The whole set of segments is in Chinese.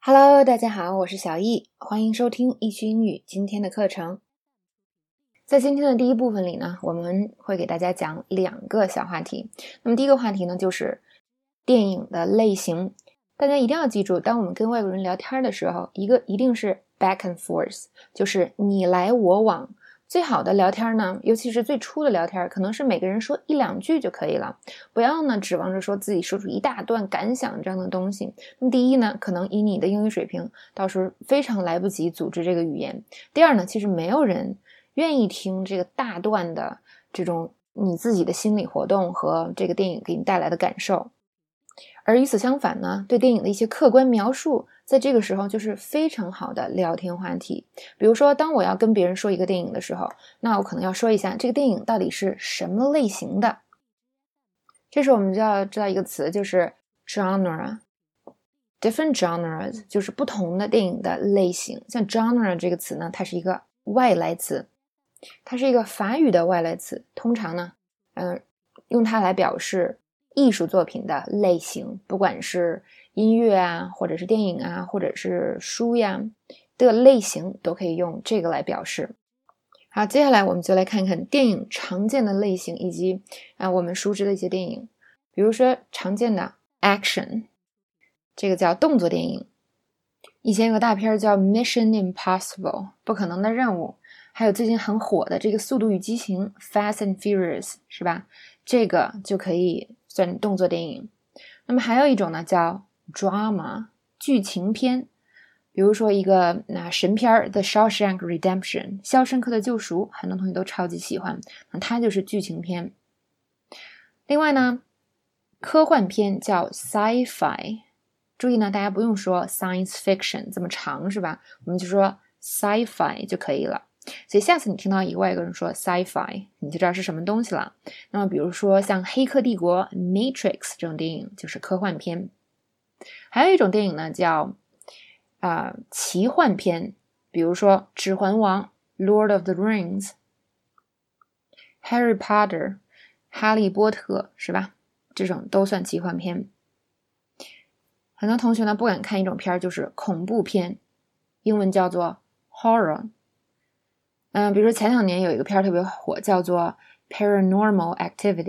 Hello，大家好，我是小易，欢迎收听易趣英语今天的课程。在今天的第一部分里呢，我们会给大家讲两个小话题。那么第一个话题呢，就是电影的类型。大家一定要记住，当我们跟外国人聊天的时候，一个一定是 back and forth，就是你来我往。最好的聊天呢，尤其是最初的聊天，可能是每个人说一两句就可以了，不要呢指望着说自己说出一大段感想这样的东西。那第一呢，可能以你的英语水平，到时候非常来不及组织这个语言。第二呢，其实没有人愿意听这个大段的这种你自己的心理活动和这个电影给你带来的感受。而与此相反呢，对电影的一些客观描述。在这个时候，就是非常好的聊天话题。比如说，当我要跟别人说一个电影的时候，那我可能要说一下这个电影到底是什么类型的。这时候我们就要知道一个词，就是 genre。different genres 就是不同的电影的类型。像 genre 这个词呢，它是一个外来词，它是一个法语的外来词。通常呢，嗯，用它来表示艺术作品的类型，不管是。音乐啊，或者是电影啊，或者是书呀的类型，都可以用这个来表示。好，接下来我们就来看看电影常见的类型，以及啊我们熟知的一些电影，比如说常见的 action，这个叫动作电影。以前有个大片叫 Mission Impossible，不可能的任务，还有最近很火的这个速度与激情 Fast and Furious，是吧？这个就可以算动作电影。那么还有一种呢，叫 drama 剧情片，比如说一个那神片儿《The Shawshank Redemption》肖申克的救赎，很多同学都超级喜欢，那它就是剧情片。另外呢，科幻片叫 sci-fi，注意呢，大家不用说 science fiction 这么长是吧？我们就说 sci-fi 就可以了。所以下次你听到一个外国人说 sci-fi，你就知道是什么东西了。那么比如说像《黑客帝国》Matrix 这种电影就是科幻片。还有一种电影呢，叫啊奇幻片，比如说《指环王》（Lord of the Rings）、《Harry Potter》（哈利波特）是吧？这种都算奇幻片。很多同学呢不敢看一种片儿，就是恐怖片，英文叫做 horror。嗯，比如说前两年有一个片儿特别火，叫做《Paranormal Activity》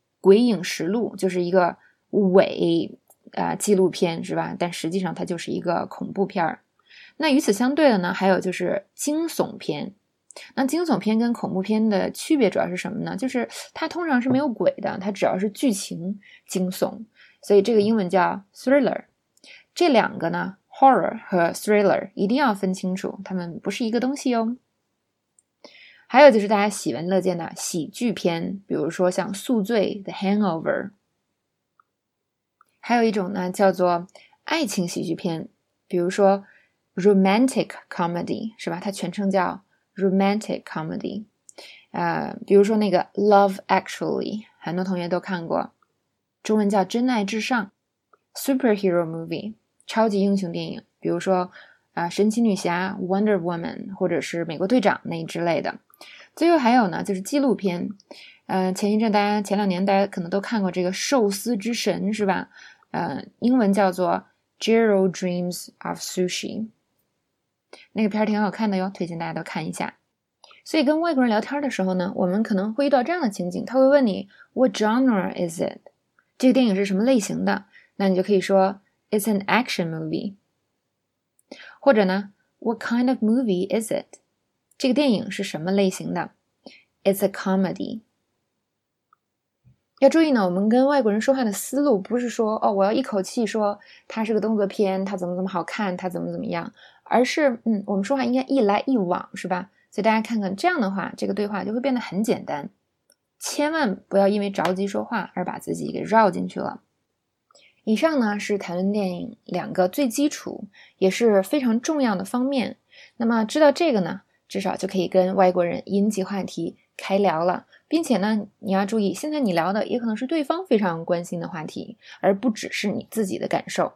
（鬼影实录），就是一个伪。啊，纪录片是吧？但实际上它就是一个恐怖片儿。那与此相对的呢，还有就是惊悚片。那惊悚片跟恐怖片的区别主要是什么呢？就是它通常是没有鬼的，它只要是剧情惊悚，所以这个英文叫 thriller。这两个呢，horror 和 thriller 一定要分清楚，它们不是一个东西哦。还有就是大家喜闻乐见的喜剧片，比如说像《宿醉》The Hangover。还有一种呢，叫做爱情喜剧片，比如说 romantic comedy，是吧？它全称叫 romantic comedy。呃，比如说那个 Love Actually，很多同学都看过，中文叫《真爱至上》。superhero movie，超级英雄电影，比如说啊，神奇女侠 Wonder Woman，或者是美国队长那之类的。最后还有呢，就是纪录片。呃，前一阵大家前两年大家可能都看过这个《寿司之神》，是吧？呃，英文叫做《Jiro Dreams of Sushi》，那个片儿挺好看的哟，推荐大家都看一下。所以跟外国人聊天的时候呢，我们可能会遇到这样的情景，他会问你 “What genre is it？” 这个电影是什么类型的？那你就可以说 “It's an action movie”，或者呢 “What kind of movie is it？” 这个电影是什么类型的？“It's a comedy。”要注意呢，我们跟外国人说话的思路不是说哦，我要一口气说它是个动作片，它怎么怎么好看，它怎么怎么样，而是嗯，我们说话应该一来一往，是吧？所以大家看看这样的话，这个对话就会变得很简单。千万不要因为着急说话而把自己给绕进去了。以上呢是谈论电影两个最基础也是非常重要的方面。那么知道这个呢，至少就可以跟外国人引起话题。开聊了，并且呢，你要注意，现在你聊的也可能是对方非常关心的话题，而不只是你自己的感受。